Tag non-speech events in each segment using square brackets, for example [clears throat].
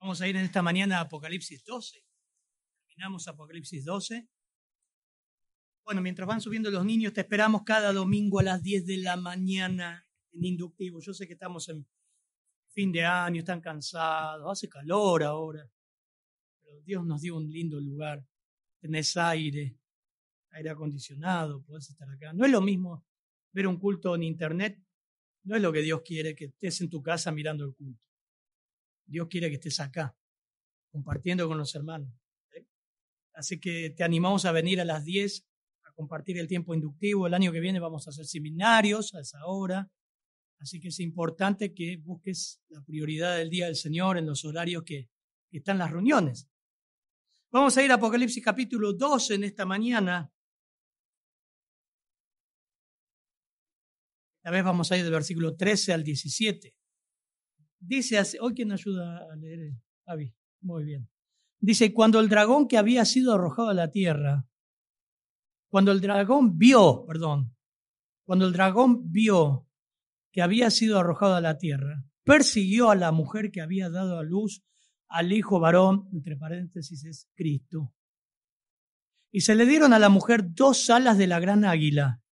Vamos a ir en esta mañana a Apocalipsis 12. Terminamos Apocalipsis 12. Bueno, mientras van subiendo los niños, te esperamos cada domingo a las 10 de la mañana en inductivo. Yo sé que estamos en fin de año, están cansados, hace calor ahora. Pero Dios nos dio un lindo lugar. Tenés aire, aire acondicionado, podés estar acá. No es lo mismo ver un culto en internet, no es lo que Dios quiere, que estés en tu casa mirando el culto. Dios quiere que estés acá, compartiendo con los hermanos. Así que te animamos a venir a las 10 a compartir el tiempo inductivo. El año que viene vamos a hacer seminarios a esa hora. Así que es importante que busques la prioridad del día del Señor en los horarios que, están las reuniones. Vamos a ir a Apocalipsis capítulo 12 en esta mañana. Esta vez vamos a ir del versículo 13 al 17. Dice hoy quién ayuda a leer, Javi, muy bien. Dice, cuando el dragón que había sido arrojado a la tierra, cuando el dragón vio, perdón, cuando el dragón vio que había sido arrojado a la tierra, persiguió a la mujer que había dado a luz al hijo varón, entre paréntesis es Cristo. Y se le dieron a la mujer dos alas de la gran águila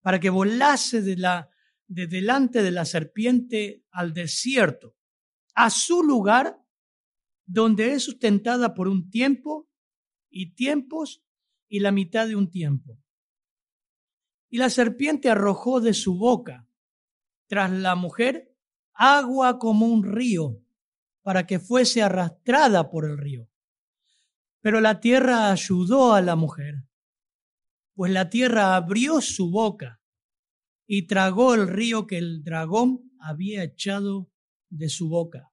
para que volase de la de delante de la serpiente al desierto, a su lugar donde es sustentada por un tiempo y tiempos y la mitad de un tiempo. Y la serpiente arrojó de su boca tras la mujer agua como un río para que fuese arrastrada por el río. Pero la tierra ayudó a la mujer, pues la tierra abrió su boca y tragó el río que el dragón había echado de su boca.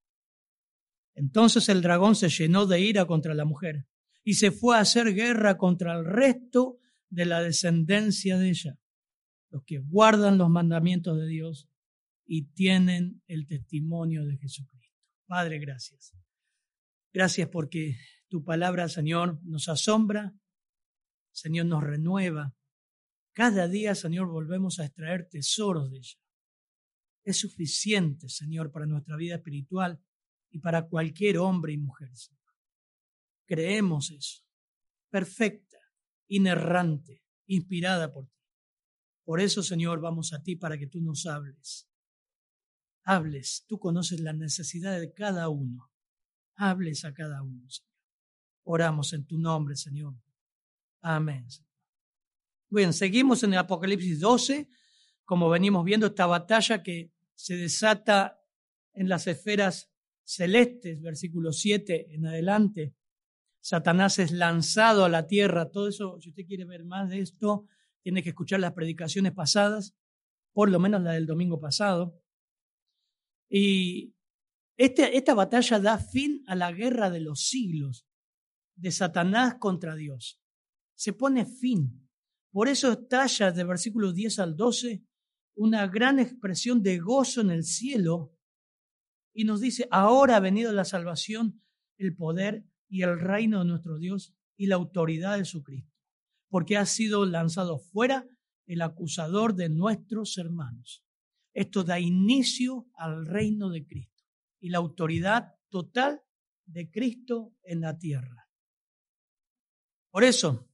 Entonces el dragón se llenó de ira contra la mujer y se fue a hacer guerra contra el resto de la descendencia de ella, los que guardan los mandamientos de Dios y tienen el testimonio de Jesucristo. Padre, gracias. Gracias porque tu palabra, Señor, nos asombra, Señor, nos renueva, cada día, Señor, volvemos a extraer tesoros de ella. Es suficiente, Señor, para nuestra vida espiritual y para cualquier hombre y mujer. Creemos eso. Perfecta, inerrante, inspirada por ti. Por eso, Señor, vamos a ti para que tú nos hables. Hables, tú conoces la necesidad de cada uno. Hables a cada uno, Señor. Oramos en tu nombre, Señor. Amén. Bien, seguimos en el Apocalipsis 12, como venimos viendo esta batalla que se desata en las esferas celestes, versículo 7 en adelante. Satanás es lanzado a la tierra. Todo eso, si usted quiere ver más de esto, tiene que escuchar las predicaciones pasadas, por lo menos la del domingo pasado. Y este, esta batalla da fin a la guerra de los siglos de Satanás contra Dios. Se pone fin. Por eso estalla de versículos 10 al 12 una gran expresión de gozo en el cielo y nos dice, ahora ha venido la salvación, el poder y el reino de nuestro Dios y la autoridad de su Cristo, porque ha sido lanzado fuera el acusador de nuestros hermanos. Esto da inicio al reino de Cristo y la autoridad total de Cristo en la tierra. Por eso,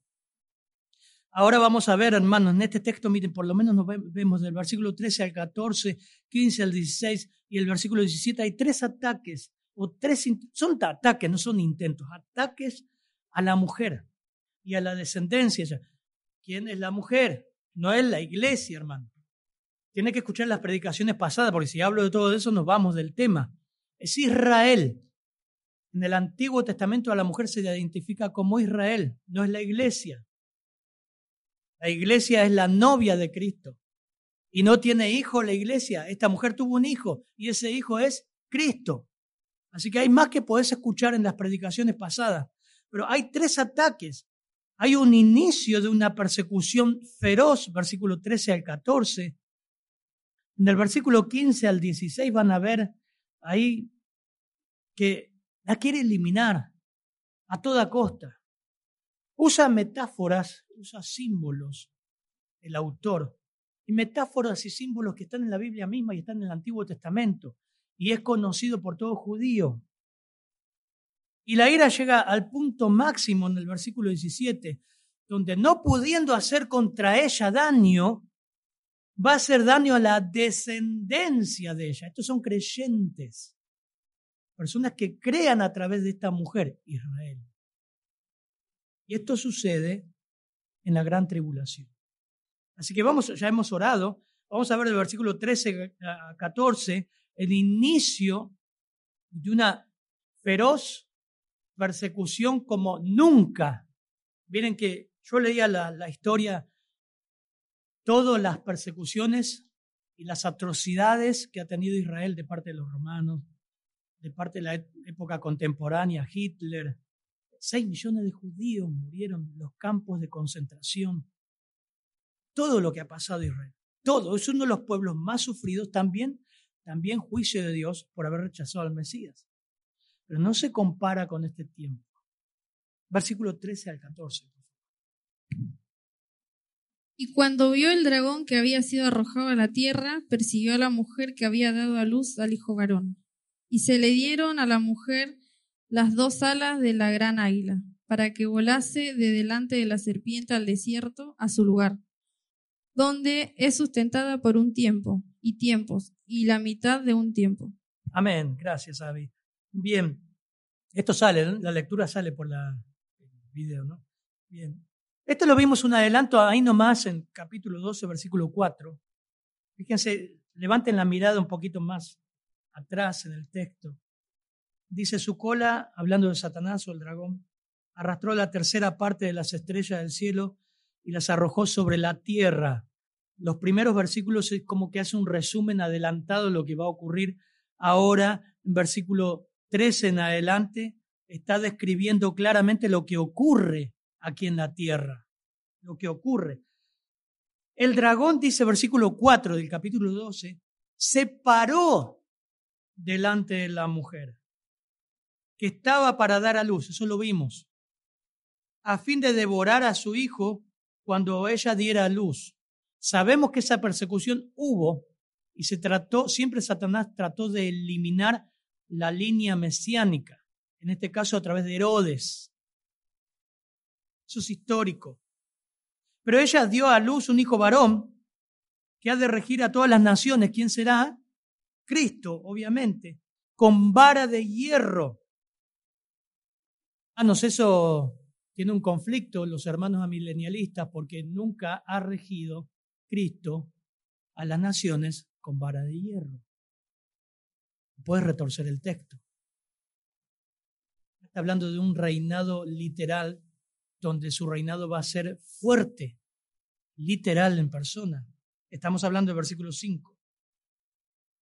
Ahora vamos a ver, hermanos, en este texto, miren, por lo menos nos vemos del versículo 13 al 14, 15 al 16 y el versículo 17, hay tres ataques, o tres, son ataques, no son intentos, ataques a la mujer y a la descendencia. ¿Quién es la mujer? No es la iglesia, hermano. Tiene que escuchar las predicaciones pasadas, porque si hablo de todo eso nos vamos del tema. Es Israel. En el Antiguo Testamento a la mujer se le identifica como Israel, no es la iglesia. La iglesia es la novia de Cristo. Y no tiene hijo la iglesia. Esta mujer tuvo un hijo y ese hijo es Cristo. Así que hay más que podés escuchar en las predicaciones pasadas. Pero hay tres ataques. Hay un inicio de una persecución feroz, versículo 13 al 14. En el versículo 15 al 16 van a ver ahí que la quiere eliminar a toda costa. Usa metáforas, usa símbolos, el autor, y metáforas y símbolos que están en la Biblia misma y están en el Antiguo Testamento y es conocido por todo judío. Y la ira llega al punto máximo en el versículo 17, donde no pudiendo hacer contra ella daño, va a hacer daño a la descendencia de ella. Estos son creyentes, personas que crean a través de esta mujer, Israel. Y esto sucede en la gran tribulación. Así que vamos, ya hemos orado, vamos a ver el versículo 13 a 14 el inicio de una feroz persecución como nunca. Miren que yo leía la, la historia, todas las persecuciones y las atrocidades que ha tenido Israel de parte de los romanos, de parte de la época contemporánea, Hitler. Seis millones de judíos murieron en los campos de concentración. Todo lo que ha pasado en Israel, todo, es uno de los pueblos más sufridos también también juicio de Dios por haber rechazado al Mesías. Pero no se compara con este tiempo. Versículo 13 al 14. Y cuando vio el dragón que había sido arrojado a la tierra, persiguió a la mujer que había dado a luz al hijo varón. Y se le dieron a la mujer las dos alas de la gran águila, para que volase de delante de la serpiente al desierto, a su lugar, donde es sustentada por un tiempo y tiempos, y la mitad de un tiempo. Amén. Gracias, Avi. Bien. Esto sale, la lectura sale por la, el video, ¿no? Bien. Esto lo vimos un adelanto ahí nomás en capítulo 12, versículo 4. Fíjense, levanten la mirada un poquito más atrás en el texto. Dice su cola, hablando de Satanás o el dragón, arrastró la tercera parte de las estrellas del cielo y las arrojó sobre la tierra los primeros versículos es como que hace un resumen adelantado de lo que va a ocurrir ahora. En versículo 13 en adelante está describiendo claramente lo que ocurre aquí en la tierra. Lo que ocurre. El dragón, dice versículo 4 del capítulo 12, se paró delante de la mujer, que estaba para dar a luz, eso lo vimos, a fin de devorar a su hijo cuando ella diera a luz. Sabemos que esa persecución hubo y se trató, siempre Satanás trató de eliminar la línea mesiánica, en este caso a través de Herodes. Eso es histórico. Pero ella dio a luz un hijo varón que ha de regir a todas las naciones. ¿Quién será? Cristo, obviamente, con vara de hierro. Ah, no sé, eso tiene un conflicto los hermanos amilenialistas porque nunca ha regido Cristo a las naciones con vara de hierro. Puedes retorcer el texto. Está hablando de un reinado literal donde su reinado va a ser fuerte, literal en persona. Estamos hablando del versículo 5.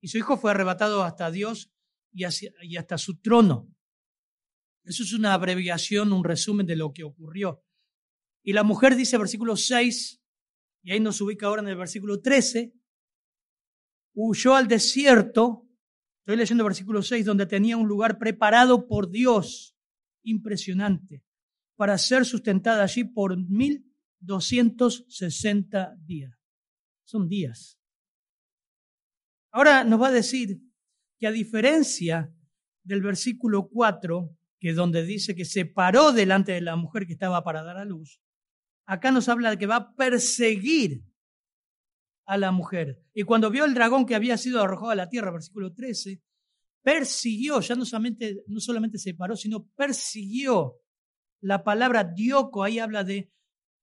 Y su hijo fue arrebatado hasta Dios y, y hasta su trono. Eso es una abreviación, un resumen de lo que ocurrió. Y la mujer dice, versículo 6, y ahí nos ubica ahora en el versículo 13, huyó al desierto, estoy leyendo versículo 6, donde tenía un lugar preparado por Dios, impresionante, para ser sustentada allí por 1260 días. Son días. Ahora nos va a decir que a diferencia del versículo 4, que donde dice que se paró delante de la mujer que estaba para dar a luz, acá nos habla de que va a perseguir a la mujer. Y cuando vio el dragón que había sido arrojado a la tierra, versículo 13, persiguió, ya no solamente, no solamente se paró, sino persiguió. La palabra dioco ahí habla de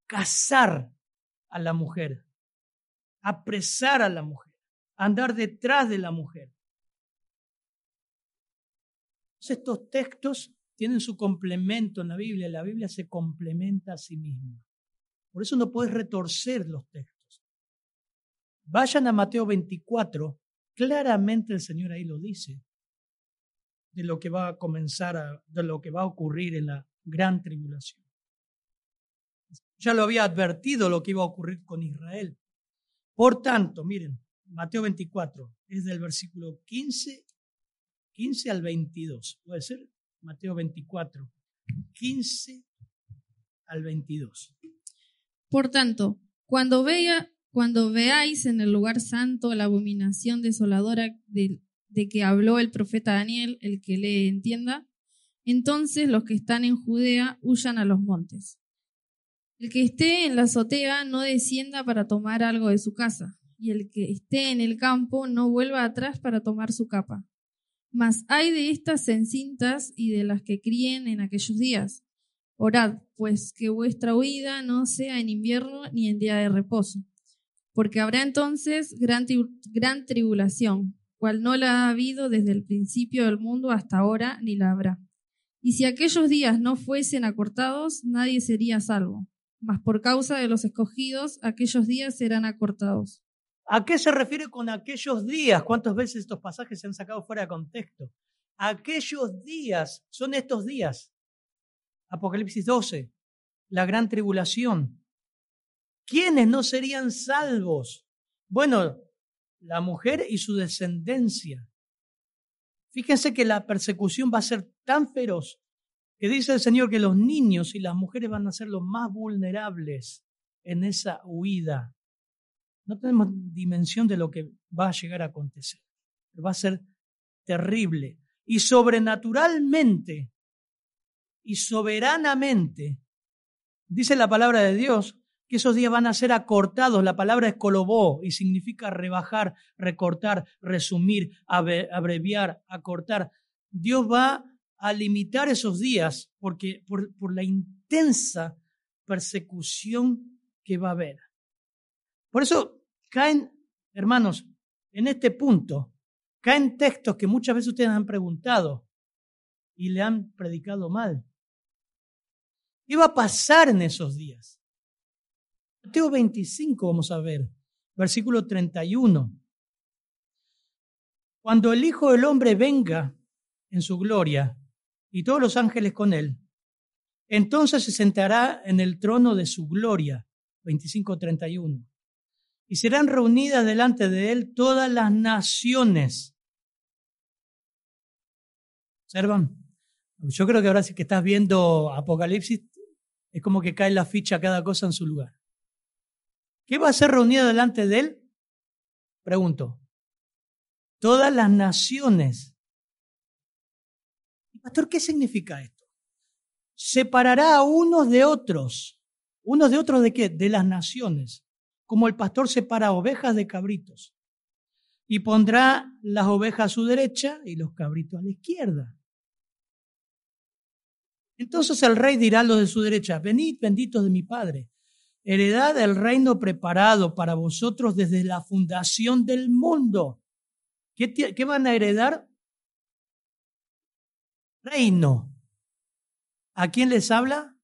cazar a la mujer, apresar a la mujer, andar detrás de la mujer. Estos textos tienen su complemento en la Biblia. La Biblia se complementa a sí misma. Por eso no puedes retorcer los textos. Vayan a Mateo 24, claramente el Señor ahí lo dice. de lo que va a comenzar, a, de lo que va a ocurrir en la gran tribulación. Ya lo había advertido lo que iba a ocurrir con Israel. Por tanto, miren, Mateo 24, es del versículo 15, 15 al 22. ¿Puede ser? Mateo 24, 15 al 22. Por tanto, cuando, vea, cuando veáis en el lugar santo la abominación desoladora de, de que habló el profeta Daniel, el que le entienda, entonces los que están en Judea huyan a los montes. El que esté en la azotea no descienda para tomar algo de su casa, y el que esté en el campo no vuelva atrás para tomar su capa. Mas hay de estas encintas y de las que críen en aquellos días. Orad, pues, que vuestra huida no sea en invierno ni en día de reposo, porque habrá entonces gran, gran tribulación, cual no la ha habido desde el principio del mundo hasta ahora, ni la habrá. Y si aquellos días no fuesen acortados, nadie sería salvo mas por causa de los escogidos, aquellos días serán acortados. ¿A qué se refiere con aquellos días? ¿Cuántas veces estos pasajes se han sacado fuera de contexto? Aquellos días son estos días. Apocalipsis 12, la gran tribulación. ¿Quiénes no serían salvos? Bueno, la mujer y su descendencia. Fíjense que la persecución va a ser tan feroz que dice el Señor que los niños y las mujeres van a ser los más vulnerables en esa huida. No tenemos dimensión de lo que va a llegar a acontecer. va a ser terrible. Y sobrenaturalmente y soberanamente, dice la palabra de Dios, que esos días van a ser acortados. La palabra es colobó y significa rebajar, recortar, resumir, abreviar, acortar. Dios va a limitar esos días porque, por, por la intensa persecución que va a haber. Por eso caen, hermanos, en este punto, caen textos que muchas veces ustedes han preguntado y le han predicado mal. ¿Qué va a pasar en esos días? Mateo 25, vamos a ver, versículo 31. Cuando el Hijo del Hombre venga en su gloria y todos los ángeles con él. Entonces se sentará en el trono de su gloria, 25:31. Y serán reunidas delante de él todas las naciones. ¿Observan? Yo creo que ahora sí que estás viendo Apocalipsis, es como que cae la ficha cada cosa en su lugar. ¿Qué va a ser reunida delante de él? Pregunto. Todas las naciones Pastor, ¿qué significa esto? Separará a unos de otros. ¿Unos de otros de qué? De las naciones. Como el pastor separa ovejas de cabritos. Y pondrá las ovejas a su derecha y los cabritos a la izquierda. Entonces el rey dirá a los de su derecha, venid benditos de mi Padre, heredad el reino preparado para vosotros desde la fundación del mundo. ¿Qué, van a heredar? reino. ¿A quién les habla?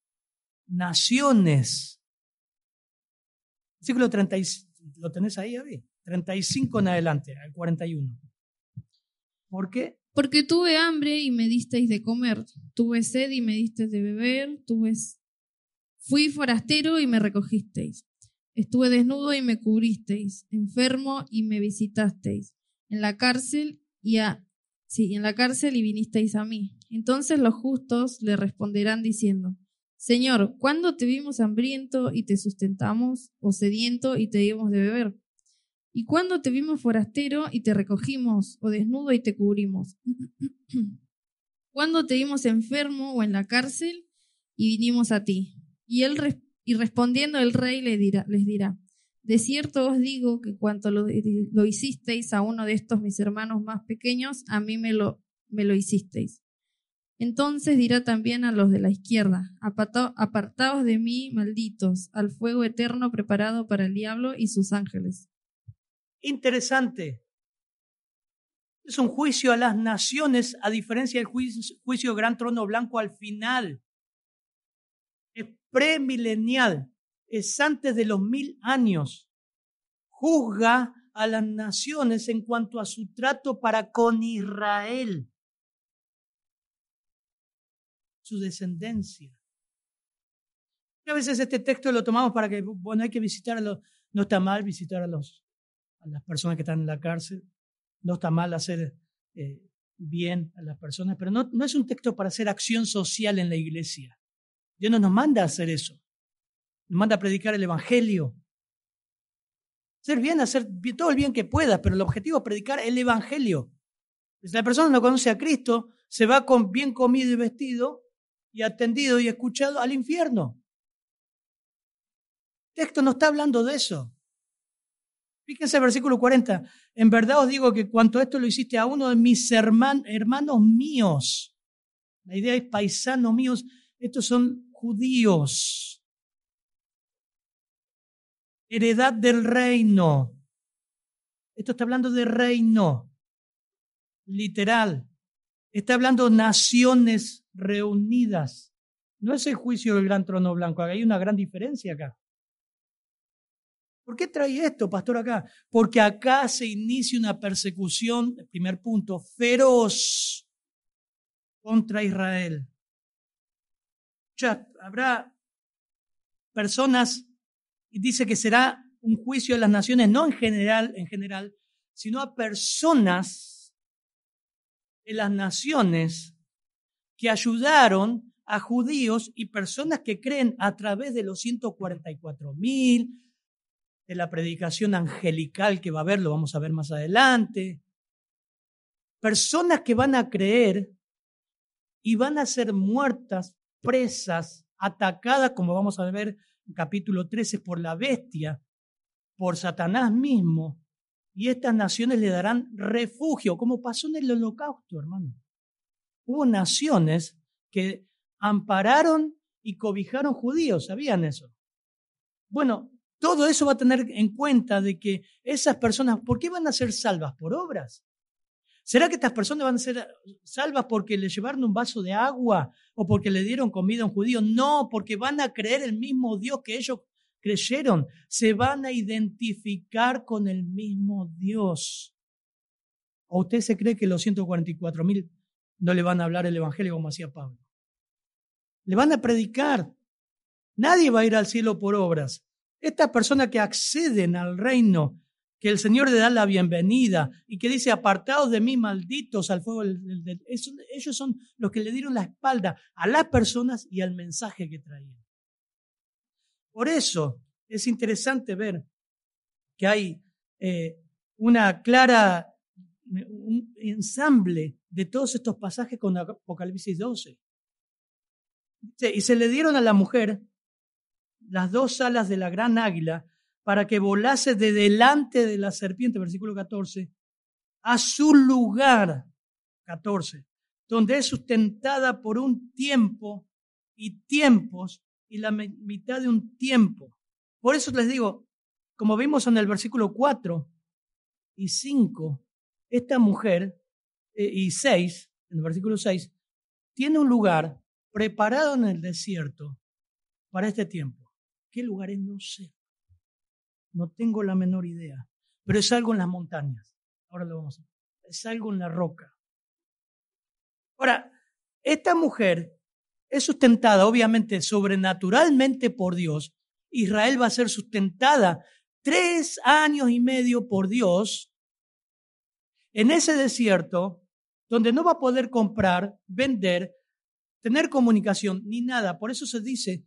Naciones. Versículo 30, ¿lo tenés ahí, Avi? 35 en adelante, al 41. ¿Por qué? Porque tuve hambre y me disteis de comer, tuve sed y me disteis de beber, tuve... fui forastero y me recogisteis, estuve desnudo y me cubristeis, enfermo y me visitasteis, en la cárcel y a Sí, en la cárcel y vinisteis a mí. Entonces los justos le responderán diciendo, Señor, ¿cuándo te vimos hambriento y te sustentamos, o sediento y te dimos de beber? ¿Y cuándo te vimos forastero y te recogimos, o desnudo y te cubrimos? [clears throat] ¿Cuándo te vimos enfermo o en la cárcel y vinimos a ti? Y él y respondiendo el rey les dirá, les dirá, de cierto os digo que cuanto lo, hicisteis a uno de estos mis hermanos más pequeños, a mí me lo, me lo hicisteis. Entonces dirá también a los de la izquierda, apartaos de mí, malditos, al fuego eterno preparado para el diablo y sus ángeles. Interesante. Es un juicio a las naciones, a diferencia del juicio, juicio gran trono blanco al final. Es premilenial es antes de los mil años. Juzga a las naciones en cuanto a su trato para con Israel. Su descendencia. a veces este texto lo tomamos para que, bueno, hay que visitar a los, no está mal visitar a, los, a las personas que están en la cárcel, no está mal hacer eh, bien a las personas, pero no, no es un texto para hacer acción social en la iglesia. Dios no nos manda a hacer eso. Nos manda a predicar el Evangelio. Hacer bien, hacer todo el bien que pueda, pero el objetivo es predicar el Evangelio. Si la persona no conoce a Cristo, se va con bien comido y vestido y atendido y escuchado al infierno. El texto no está hablando de eso. Fíjense el versículo 40. En verdad os digo que cuanto esto lo hiciste a uno de mis hermanos míos, la idea es paisanos míos, estos son judíos, heredad del reino. Esto está hablando de reino, literal. Está hablando naciones reunidas. No es el juicio del gran trono blanco, hay una gran diferencia acá. ¿Por qué trae esto, pastor, acá? Porque acá se inicia una persecución, primer punto, feroz contra Israel. Ya habrá personas, y dice que será un juicio de las naciones, no en general, en general, sino a personas de las naciones que ayudaron a judíos y personas que creen a través de los 144 mil, de la predicación angelical que va a haber, lo vamos a ver más adelante. Personas que van a creer y van a ser muertas, presas, atacadas, como vamos a ver en capítulo 13, por la bestia, por Satanás mismo. Y estas naciones le darán refugio, como pasó en el holocausto, hermano. Hubo naciones que ampararon y cobijaron judíos, ¿sabían eso? Bueno, todo eso va a tener en cuenta de que esas personas, ¿por qué van a ser salvas? ¿Por obras? ¿Será que estas personas van a ser salvas porque le llevaron un vaso de agua o porque le dieron comida a un judío? No, porque van a creer el mismo Dios que ellos creyeron. Se van a identificar con el mismo Dios. ¿O usted se cree que los 144 mil no le van a hablar el Evangelio como hacía Pablo? Le van a predicar. Nadie va a ir al cielo por obras. Estas personas que acceden al reino, que el Señor le da la bienvenida y que dice, apartados de mí, malditos al fuego, ellos son los que le dieron la espalda a las personas y al mensaje que traían. Por eso es interesante ver que hay eh, una clara, ensamble de todos estos pasajes con Apocalipsis 12. Y se le dieron a la mujer las dos alas de la gran águila para que volase de delante de la serpiente, versículo 14, a su lugar, 14, donde es sustentada por un tiempo y tiempos y la mitad de un tiempo. Por eso les digo, como vimos en el versículo 4 y 5, esta mujer, eh, y 6, en el versículo 6, tiene un lugar preparado en el desierto para este tiempo. ¿Qué lugares? No sé. No tengo la menor idea. Pero es algo en las montañas. Ahora lo vamos a ver. Es algo en la roca. Ahora, esta mujer es sustentada, obviamente, sobrenaturalmente por Dios. Israel va a ser sustentada tres años y medio por Dios en ese desierto donde no va a poder comprar, vender, tener comunicación ni nada. Por eso se dice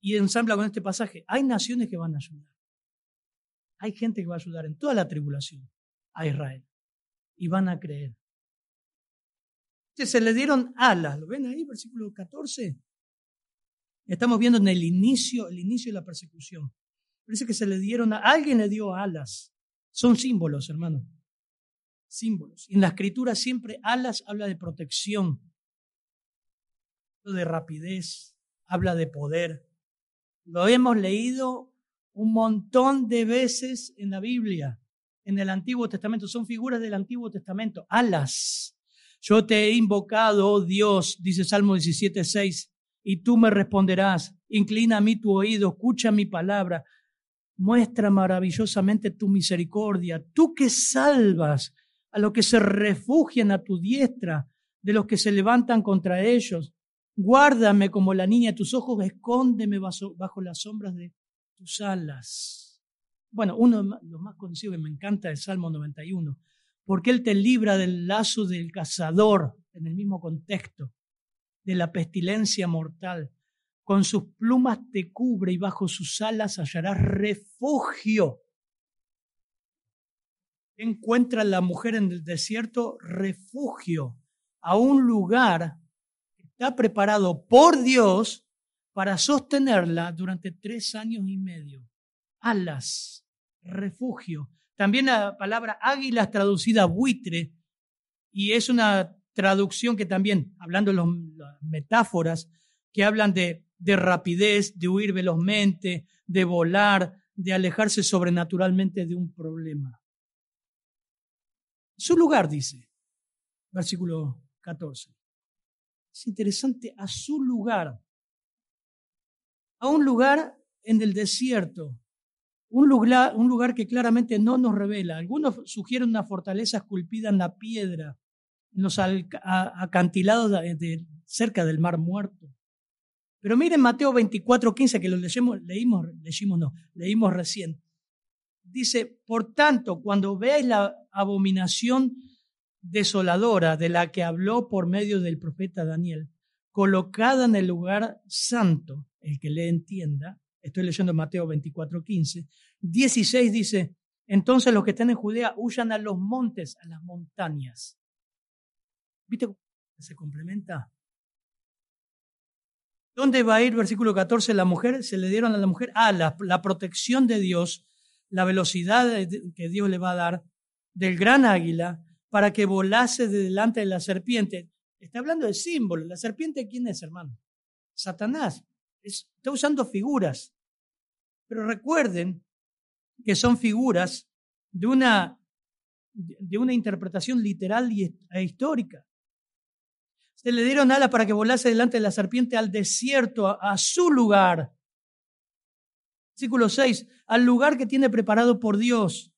y ensambla con este pasaje. Hay naciones que van a ayudar. Hay gente que va a ayudar en toda la tribulación a Israel. Y van a creer. Se le dieron alas. ¿Lo ven ahí, versículo 14? Estamos viendo en el inicio, el inicio de la persecución. Parece que se le dieron, a, alguien le dio alas. Son símbolos, hermano. Símbolos. En la escritura siempre alas habla de protección, de rapidez, habla de poder. Lo hemos leído un montón de veces en la Biblia, en el Antiguo Testamento. Son figuras del Antiguo Testamento. Alas. Yo te he invocado, oh Dios, dice Salmo 17, 6, y tú me responderás. Inclina a mí tu oído, escucha mi palabra. Muestra maravillosamente tu misericordia. Tú que salvas a los que se refugian a tu diestra, de los que se levantan contra ellos. Guárdame como la niña de tus ojos, escóndeme bajo, bajo las sombras de tus alas. Bueno, uno de los más conocidos que me encanta es Salmo 91, porque Él te libra del lazo del cazador, en el mismo contexto, de la pestilencia mortal. Con sus plumas te cubre y bajo sus alas hallarás refugio. Encuentra la mujer en el desierto refugio, a un lugar que está preparado por Dios para sostenerla durante tres años y medio. Alas, refugio. También la palabra águila traducida buitre, y es una traducción que también, hablando de las metáforas, que hablan de, de rapidez, de huir velozmente, de volar, de alejarse sobrenaturalmente de un problema. Su lugar, dice, versículo 14. Es interesante, a su lugar, a un lugar en el desierto, un lugar, un lugar que claramente no nos revela. Algunos sugieren una fortaleza esculpida en la piedra, en los acantilados cerca del mar muerto. Pero miren Mateo 24, 15, que lo leímos, leímos, leímos, no, leímos recién. Dice, por tanto, cuando veáis la abominación desoladora de la que habló por medio del profeta Daniel, colocada en el lugar santo, el que le entienda, estoy leyendo Mateo 24, 15, 16 dice, entonces los que están en Judea huyan a los montes, a las montañas. ¿Viste cómo se complementa? ¿Dónde va a ir, versículo 14, la mujer? Se le dieron a la mujer, ah, la, la protección de Dios, la velocidad que Dios le va a dar del gran águila para que volase de delante de la serpiente. Está hablando de símbolo. ¿La serpiente quién es, hermano? Satanás. Está usando figuras. Pero recuerden que son figuras de una, de una interpretación literal e histórica. Se le dieron alas para que volase delante de la serpiente al desierto, a, su lugar. Versículo 6, al lugar que tiene preparado por Dios.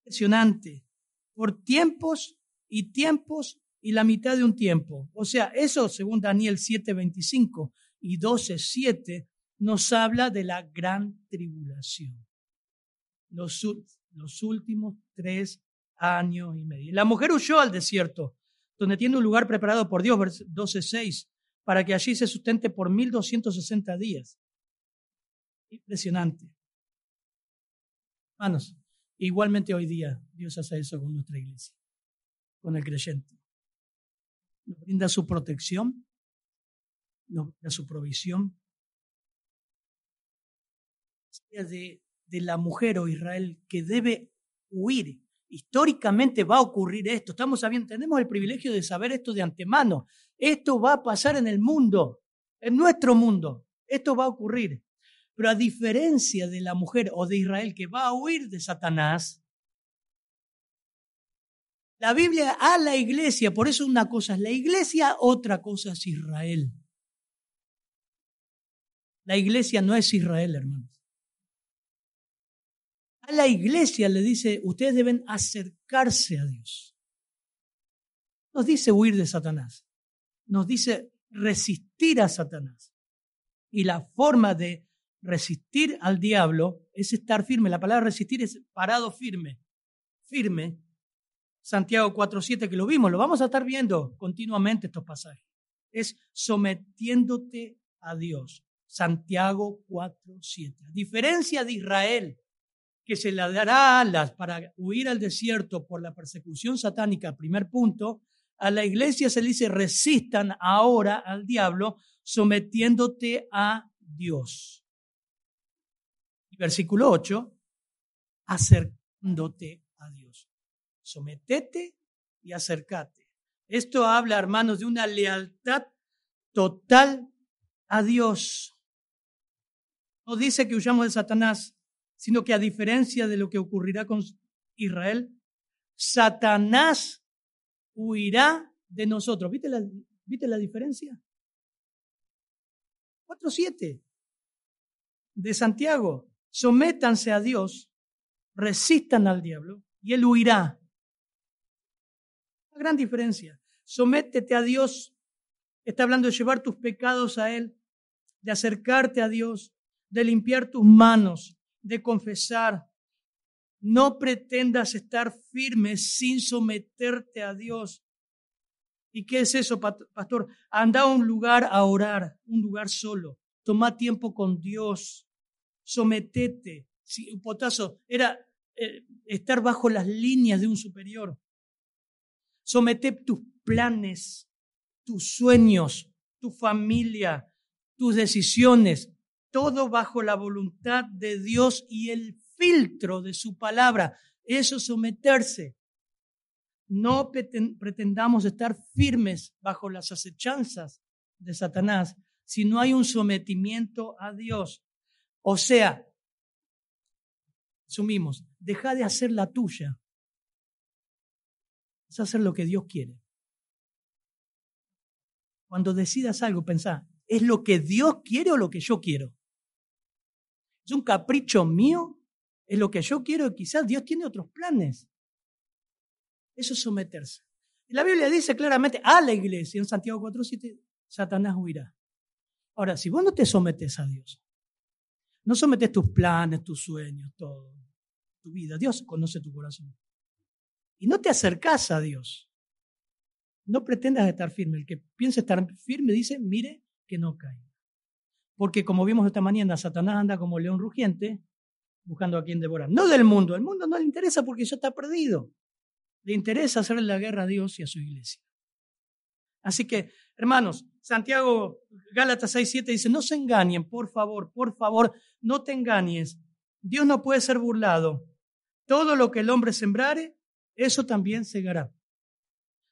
Impresionante. Por tiempos y tiempos y la mitad de un tiempo. O sea, eso según Daniel 7:25 y 12:7 nos habla de la gran tribulación. Los, últimos tres años y medio. La mujer huyó al desierto, donde tiene un lugar preparado por Dios, 12.6, para que allí se sustente por 1260 días. Impresionante. Hermanos, igualmente hoy día Dios hace eso con nuestra iglesia, con el creyente. Nos brinda su protección, nos brinda su provisión. De, de la mujer o Israel que debe huir históricamente va a ocurrir esto. Estamos sabiendo, tenemos el privilegio de saber esto de antemano. Esto va a pasar en el mundo, en nuestro mundo. Esto va a ocurrir. Pero a diferencia de la mujer o de Israel que va a huir de Satanás, la Biblia a la iglesia, por eso una cosa es la iglesia, otra cosa es Israel. La iglesia no es Israel, hermanos. A la iglesia le dice, ustedes deben acercarse a Dios. Nos dice huir de Satanás. Nos dice resistir a Satanás. Y la forma de resistir al diablo es estar firme. La palabra resistir es parado firme. Firme. Santiago 4.7 que lo vimos, lo vamos a estar viendo continuamente estos pasajes. Es sometiéndote a Dios. Santiago 4.7. A diferencia de Israel, que se le dará alas para huir al desierto por la persecución satánica, primer punto, a la iglesia se le dice resistan ahora al diablo sometiéndote a Dios. versículo 8, acercándote. Sometete y acércate. Esto habla, hermanos, de una lealtad total a Dios. No dice que huyamos de Satanás, sino que a diferencia de lo que ocurrirá con Israel, Satanás huirá de nosotros. ¿Viste la, ¿viste la diferencia? 4.7 de Santiago. Sométanse a Dios, resistan al diablo y él huirá. Gran diferencia. Sométete a Dios. Está hablando de llevar tus pecados a Él, de acercarte a Dios, de limpiar tus manos, de confesar. No pretendas estar firme sin someterte a Dios. ¿Y qué es eso, pastor? Anda a un lugar a orar, un lugar solo. Toma tiempo con Dios. Sometete. Si, potazo, era eh, estar bajo las líneas de un superior. Somete tus planes, tus sueños, tu familia, tus decisiones, todo bajo la voluntad de Dios y el filtro de su palabra. Eso es someterse. No pretendamos estar firmes bajo las acechanzas de Satanás si no hay un sometimiento a Dios. O sea, sumimos, deja de hacer la tuya. Es hacer lo que Dios quiere. Cuando decidas algo, pensá, ¿es lo que Dios quiere o lo que yo quiero? ¿Es un capricho mío? ¿Es lo que yo quiero? Quizás Dios tiene otros planes. Eso es someterse. la Biblia dice claramente a la iglesia, en Santiago 4.7, Satanás huirá. Ahora, si vos no te sometes a Dios, no sometes tus planes, tus sueños, todo, tu vida, Dios conoce tu corazón. Y no te acercas a Dios. No pretendas estar firme. El que piensa estar firme dice, mire que no caiga. Porque como vimos esta mañana, Satanás anda como león rugiente buscando a quien devorar. No del mundo. El mundo no le interesa porque ya está perdido. Le interesa hacerle la guerra a Dios y a su iglesia. Así que, hermanos, Santiago Gálatas 6.7 dice, no se engañen, por favor, por favor, no te engañes. Dios no puede ser burlado. Todo lo que el hombre sembrare, eso también segará.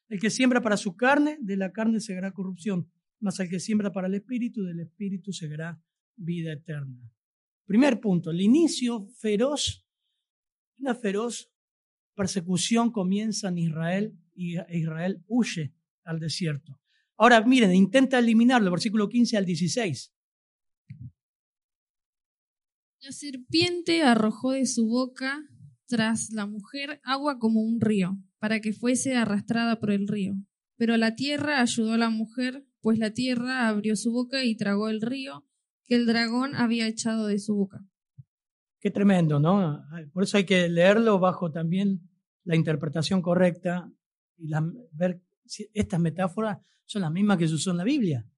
El que siembra para su carne, de la carne segará corrupción, mas el que siembra para el espíritu, del espíritu segará vida eterna. Primer punto, el inicio feroz, una feroz persecución comienza en Israel y Israel huye al desierto. Ahora miren, intenta eliminarlo, versículo 15 al 16. La serpiente arrojó de su boca tras la mujer agua como un río, para que fuese arrastrada por el río. Pero la tierra ayudó a la mujer, pues la tierra abrió su boca y tragó el río que el dragón había echado de su boca. Qué tremendo, ¿no? Por eso hay que leerlo bajo también la interpretación correcta y ver si estas metáforas son las mismas que se usó en la Biblia,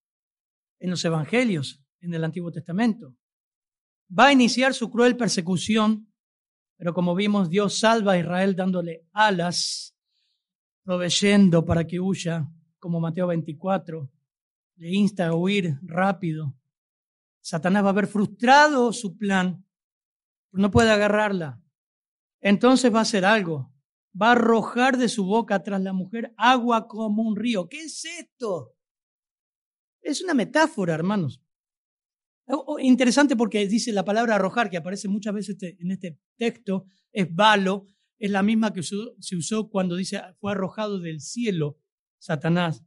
en los evangelios, en el Antiguo Testamento. Va a iniciar su cruel persecución, pero como vimos, Dios salva a Israel dándole alas, proveyendo para que huya, como Mateo 24, le insta a huir rápido. Satanás va a haber frustrado su plan, no puede agarrarla. Entonces va a hacer algo. Va a arrojar de su boca tras la mujer agua como un río. ¿Qué es esto? Es una metáfora, hermanos. Interesante porque dice la palabra arrojar, que aparece muchas veces este, en este texto, es balo, es la misma que se usó cuando dice fue arrojado del cielo Satanás.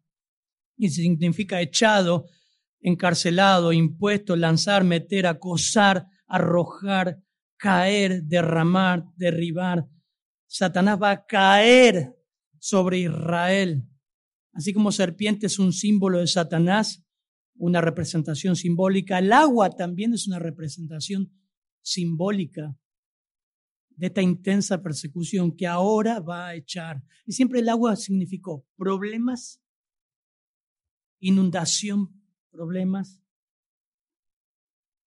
Y significa echado, encarcelado, impuesto, lanzar, meter, acosar, arrojar, caer, derramar, derribar. Satanás va a caer sobre Israel. Así como serpiente es un símbolo de Satanás, una representación simbólica, el agua también es una representación simbólica de esta intensa persecución que ahora va a echar. Y siempre el agua significó problemas, inundación, problemas.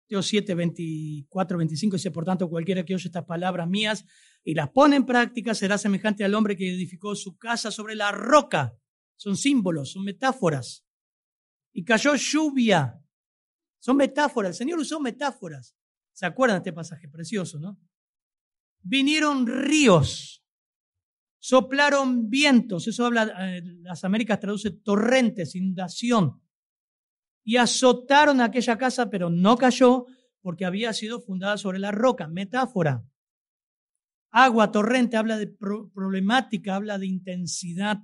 Mateo 7, 24, 25 dice, por tanto, cualquiera que oye estas palabras mías y las pone en práctica será semejante al hombre que edificó su casa sobre la roca. Son símbolos, son metáforas. Y cayó lluvia. Son metáforas. El Señor usó metáforas. ¿Se acuerdan de este pasaje precioso, no? Vinieron ríos, soplaron vientos, eso habla, eh, las Américas traduce torrentes, inundación y azotaron aquella casa, pero no cayó porque había sido fundada sobre la roca. Metáfora. Agua, torrente, habla de problemática, habla de intensidad.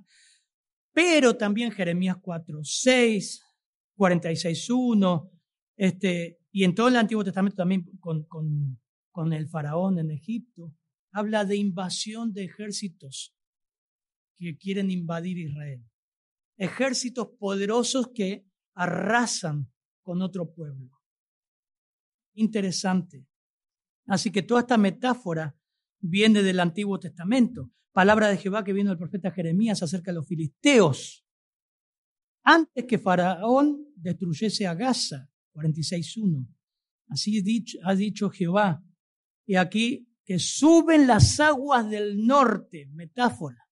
Pero también Jeremías 4, 6, 46, 1, este, y en todo el Antiguo Testamento también con, con, con el faraón en Egipto, habla de invasión de ejércitos que quieren invadir Israel. ejércitos poderosos que arrasan con otro pueblo. Interesante. Así que toda esta metáfora viene del Antiguo Testamento. Palabra de Jehová que vino el profeta Jeremías acerca de los filisteos. Antes que Faraón destruyese a Gaza, 46.1. Así ha dicho Jehová. Y aquí que suben las aguas del norte, metáfora.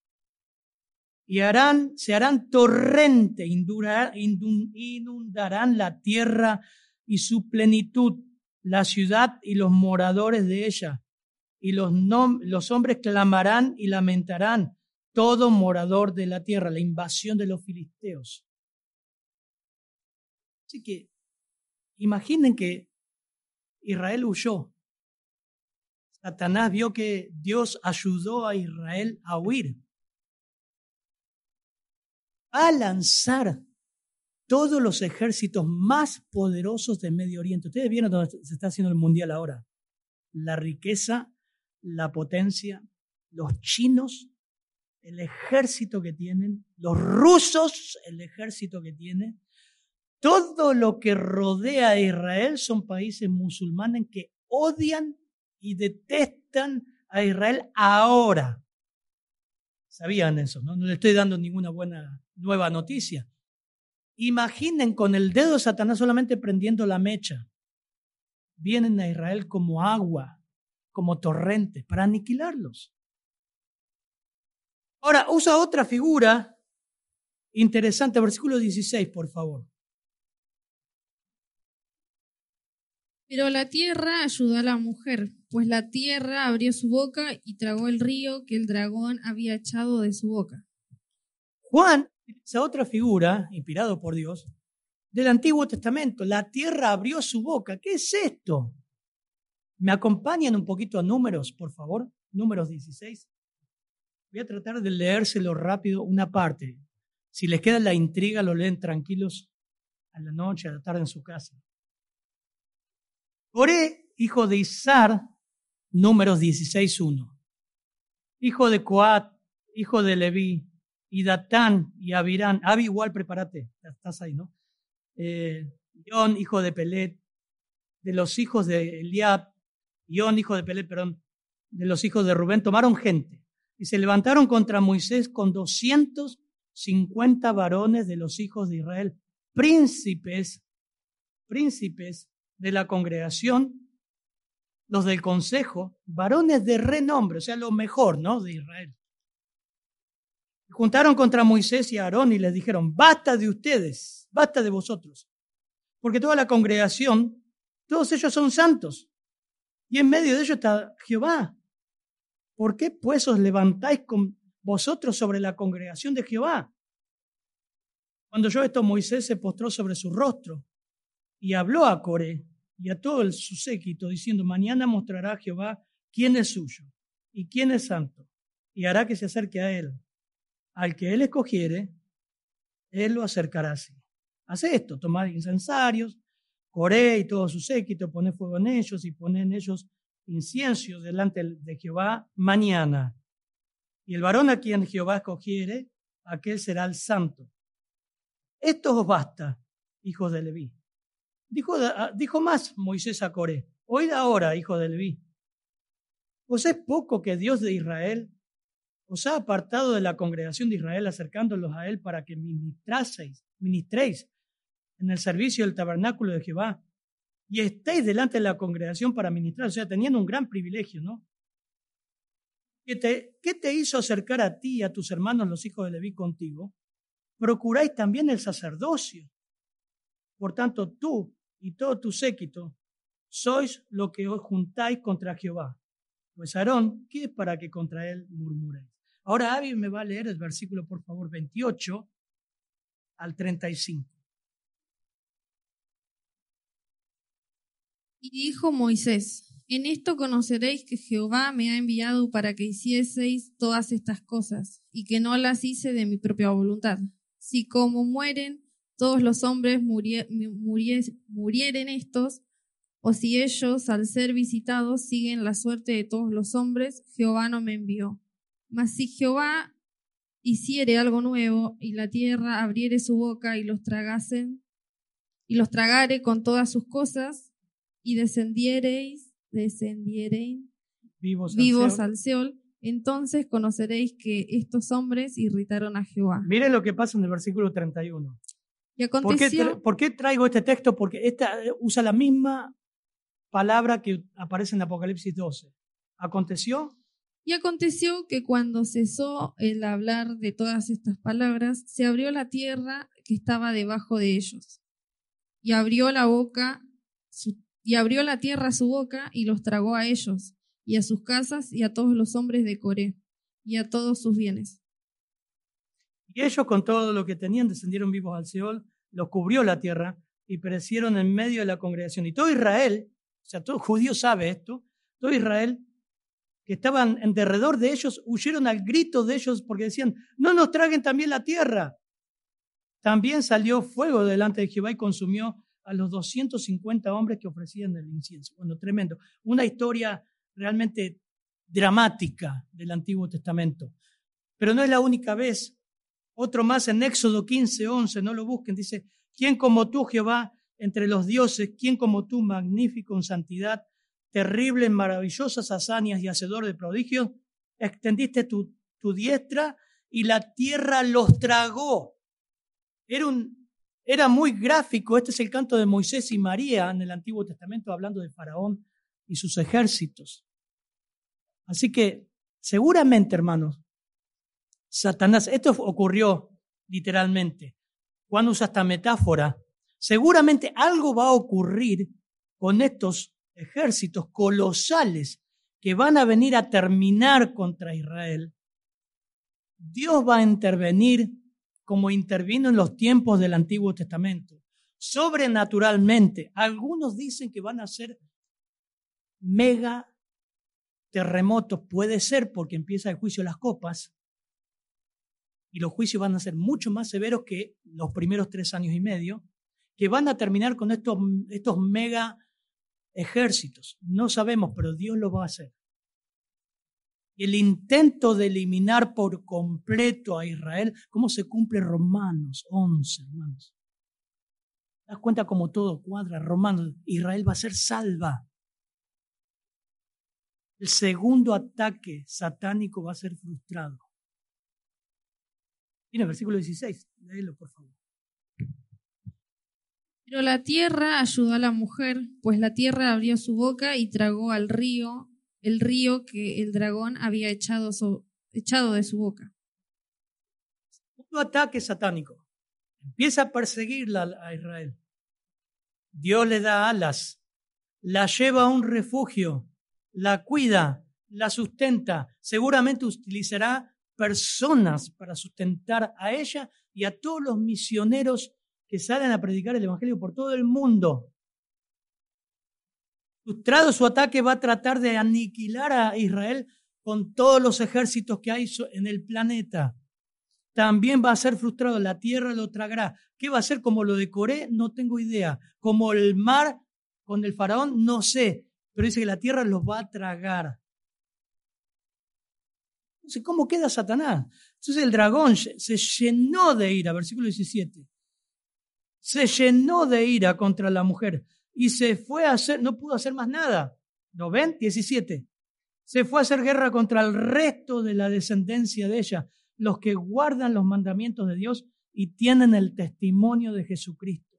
Y harán, se harán torrente, inundarán la tierra y su plenitud, la ciudad y los moradores de ella y los, los hombres clamarán y lamentarán, todo morador de la tierra, la invasión de los filisteos. Así que imaginen que Israel huyó. Satanás vio que Dios ayudó a Israel a huir. A lanzar todos los ejércitos más poderosos del Medio Oriente. Ustedes vieron dónde se está haciendo el mundial ahora. La riqueza la potencia, los chinos, el ejército que tienen, los rusos, el ejército que tienen. Todo lo que rodea a Israel son países musulmanes que odian y detestan a Israel ahora. Sabían eso, ¿no? Le estoy dando ninguna buena nueva noticia. Imaginen con el dedo de Satanás solamente prendiendo la mecha. Vienen a Israel como agua, como torrentes para aniquilarlos. Ahora, usa otra figura interesante, versículo 16, por favor. Pero la tierra ayudó a la mujer, pues la tierra abrió su boca y tragó el río que el dragón había echado de su boca. Juan, esa otra figura, inspirado por Dios, del Antiguo Testamento. La tierra abrió su boca. ¿Qué es esto? ¿Me acompañan un poquito a números, por favor? Números 16. Voy a tratar de leérselo rápido una parte. Si les queda la intriga, lo leen tranquilos a la noche, a la tarde en su casa. Coré, hijo de Isar, números 16.1. Hijo de Coat, hijo de Leví, y Datán y Abirán. Abi, igual prepárate, estás ahí, ¿no? Eh, hijo de Pelet, de los hijos de Eliab, Ión, hijo de Pelet, perdón, de los hijos de Rubén, tomaron gente y se levantaron contra Moisés con 250 varones de los hijos de Israel, príncipes, príncipes de la congregación, los del consejo, varones de renombre, o sea, lo mejor, ¿no? De Israel. Juntaron contra Moisés y Aarón y les dijeron, basta de ustedes, basta de vosotros, porque toda la congregación, todos ellos son santos y en medio de ello está Jehová. ¿Por qué pues os levantáis con vosotros sobre la congregación de Jehová? Cuando yo esto, Moisés se postró sobre su rostro y habló a Coré y a todo el, su séquito, diciendo, mañana mostrará a Jehová quién es suyo y quién es santo, y hará que se acerque a él. Al que él escogiere, él lo acercará así. Hace esto, tomad incensarios, Coré y todo su séquito, pone fuego en ellos y pone en ellos incienso delante de Jehová mañana. Y el varón a quien Jehová escogiere, aquel será el santo. Esto os basta, hijos de Leví. Dijo, ah, dijo más Moisés a Coré, oíd ahora, hijo de Leví. ¿Os es poco que Dios de Israel os ha apartado de la congregación de Israel acercándolos a él para que ministraseis, ministréis en el servicio del tabernáculo de Jehová y estéis delante de la congregación para ministrar, o sea, teniendo un gran privilegio, ¿no? ¿Qué te, ¿Qué te hizo acercar a ti y a tus hermanos los hijos de Leví contigo? Procuráis también el sacerdocio. Por tanto, tú y todo tu séquito sois lo que os juntáis contra Jehová. Pues Aarón, ¿qué es para que contra él murmuréis? Ahora Abby me va a leer el versículo, por favor, 28 al 35. Y dijo Moisés, en esto conoceréis que Jehová me ha enviado para que hicieseis todas estas cosas, y que no las hice de mi propia voluntad. Si como mueren todos los hombres murieren estos, o si ellos, al ser visitados, siguen la suerte de todos los hombres, Jehová no me envió. Mas si Jehová hiciere algo nuevo y la tierra abriere su boca y los tragasen y los tragare con todas sus cosas y descendiereis, descendiereis Vivos, al vivos Seol. al Seol, entonces conoceréis que estos hombres irritaron a Jehová. Miren lo que pasa en el versículo 31. Y ¿Por qué, aconteció, por qué traigo este texto? Porque esta eh, usa la misma palabra que aparece en Apocalipsis 12. Aconteció y aconteció que cuando cesó el hablar de todas estas palabras, se abrió la tierra que estaba debajo de ellos, y abrió la boca, su- y abrió la tierra su boca y los tragó a ellos, y a sus casas, y a todos los hombres de Coré, y a todos sus bienes. Ellos con todo lo que tenían descendieron vivos al Seol, los cubrió la tierra y perecieron en medio de la congregación. Y todo Israel, o sea, todo judío sabe esto, todo Israel que estaban en derredor de ellos huyeron al grito de ellos porque decían, no nos traguen también la tierra. También salió fuego delante de Jehová y consumió a los 250 hombres que ofrecían el incienso. Bueno, tremendo. Una historia realmente dramática del Antiguo Testamento. Pero no es la única vez. Otro más en Éxodo 15, 11, no lo busquen, dice, ¿quién como tú, Jehová, entre los dioses, quién como tú, magnífico en santidad, terrible en maravillosas hazañas y hacedor de prodigios, extendiste tu, diestra y la tierra los tragó. Era, era muy gráfico, este es el canto de Moisés y María en el Antiguo Testamento hablando de Faraón y sus ejércitos. Así que seguramente, hermanos, Satanás, esto ocurrió literalmente. Juan usa esta metáfora. Seguramente algo va a ocurrir con estos ejércitos colosales que van a venir a terminar contra Israel. Dios va a intervenir como intervino en los tiempos del Antiguo Testamento, sobrenaturalmente. Algunos dicen que van a ser mega terremotos, puede ser porque empieza el juicio de las copas, y los juicios van a ser mucho más severos que los primeros tres años y medio, que van a terminar con estos, estos mega ejércitos. No sabemos, pero Dios lo va a hacer. El intento de eliminar por completo a Israel, ¿cómo se cumple Romanos 11, hermanos? ¿Te das cuenta cómo todo cuadra? Romanos, Israel va a ser salva. El segundo ataque satánico va a ser frustrado. Mira, versículo 16, léelo por favor. Pero la tierra ayudó a la mujer, pues la tierra abrió su boca y tragó al río, el río que el dragón había echado, so- echado de su boca. Segundo ataque satánico. Empieza a perseguirla a Israel. Dios le da alas, la lleva a un refugio, la cuida, la sustenta. Seguramente utilizará personas para sustentar a ella y a todos los misioneros que salen a predicar el Evangelio por todo el mundo. Frustrado su ataque va a tratar de aniquilar a Israel con todos los ejércitos que hay en el planeta. También va a ser frustrado, la tierra lo tragará. ¿Qué va a ser como lo de Coré? No tengo idea. Como el mar con el faraón, no sé. Pero dice que la tierra los va a tragar. Entonces, ¿cómo queda Satanás? Entonces el dragón se llenó de ira, versículo 17. Se llenó de ira contra la mujer y se fue a hacer, no pudo hacer más nada. ¿Lo ven? 17. Se fue a hacer guerra contra el resto de la descendencia de ella, los que guardan los mandamientos de Dios y tienen el testimonio de Jesucristo.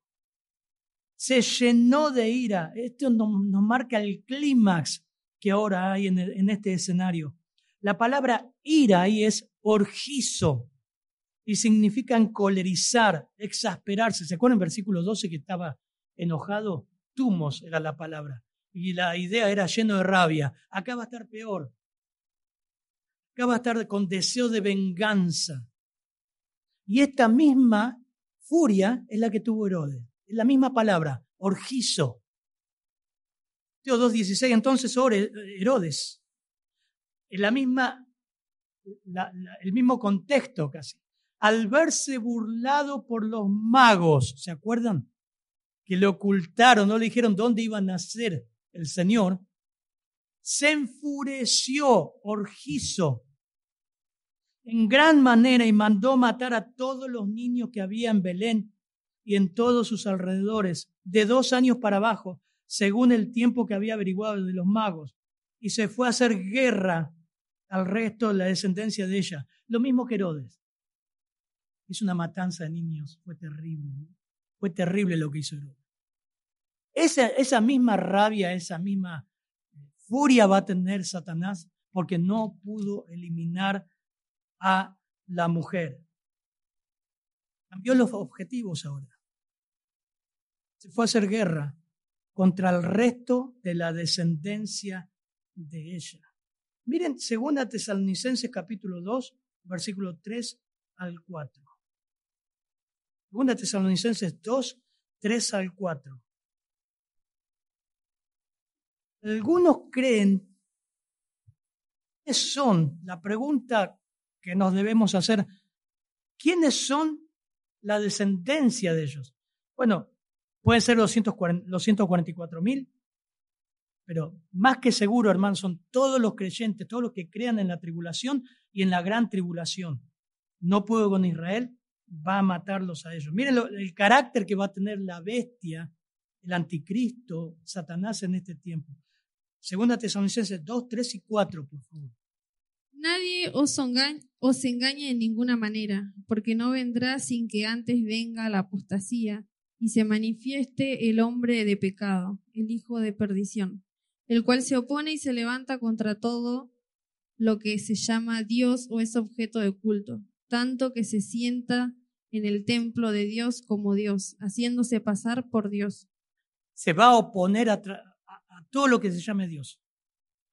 Se llenó de ira. Esto nos, marca el clímax que ahora hay en este escenario. La palabra ira ahí es orgizo y significa encolerizar, exasperarse. ¿Se acuerdan versículo 12 que estaba enojado? Tumos era la palabra. Y la idea era lleno de rabia. Acá va a estar peor. Acá va a estar con deseo de venganza. Y esta misma furia es la que tuvo Herodes. Es la misma palabra, orgizo. Teo 2.16, entonces ore- Herodes. Es la misma, el mismo contexto casi. Al verse burlado por los magos, ¿se acuerdan? Que le ocultaron, no le dijeron dónde iba a nacer el Señor, se enfureció, orgizo. en gran manera y mandó matar a todos los niños que había en Belén y en todos sus alrededores, de dos años para abajo, según el tiempo que había averiguado de los magos, y se fue a hacer guerra al resto de la descendencia de ella. Lo mismo que Herodes. Hizo una matanza de niños, fue terrible. Fue terrible lo que hizo Herodes. Esa, esa misma rabia, esa misma furia va a tener Satanás porque no pudo eliminar a la mujer. Cambió los objetivos ahora. Se fue a hacer guerra contra el resto de la descendencia de ella. Miren, 2 Tesalonicenses capítulo 2, versículo 3 al 4. 2 Tesalonicenses 2, 3 al 4. Algunos creen ¿quiénes son? La pregunta que nos debemos hacer, ¿quiénes son la descendencia de ellos? Bueno, pueden ser los, 144 mil, pero más que seguro, hermanos, son todos los creyentes, todos los que crean en la tribulación y en la gran tribulación. No puedo con Israel, va a matarlos a ellos. Miren el carácter que va a tener la bestia, el anticristo, Satanás en este tiempo. Segunda Tesalonicenses 2, 3 y 4, por favor. Nadie os engañe, os engañe en ninguna manera, porque no vendrá sin que antes venga la apostasía y se manifieste el hombre de pecado, el hijo de perdición, el cual se opone y se levanta contra todo lo que se llama Dios o es objeto de culto, tanto que se sienta en el templo de Dios como Dios, haciéndose pasar por Dios. Se va a oponer a, todo lo que se llame Dios.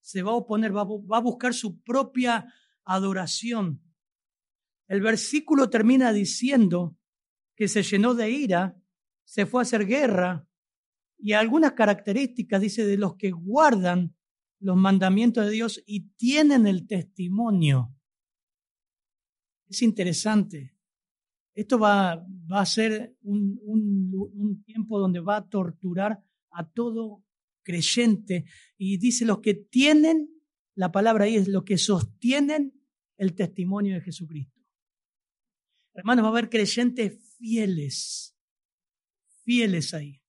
Se va a oponer, va, a buscar su propia adoración. El versículo termina diciendo que se llenó de ira, se fue a hacer guerra y algunas características, dice, de los que guardan los mandamientos de Dios y tienen el testimonio. Es interesante. Esto va, a ser un, un, tiempo donde va a torturar a todo creyente. Y dice los que tienen, la palabra ahí es los que sostienen el testimonio de Jesucristo. Hermanos, va a haber creyentes fieles, fieles ahí,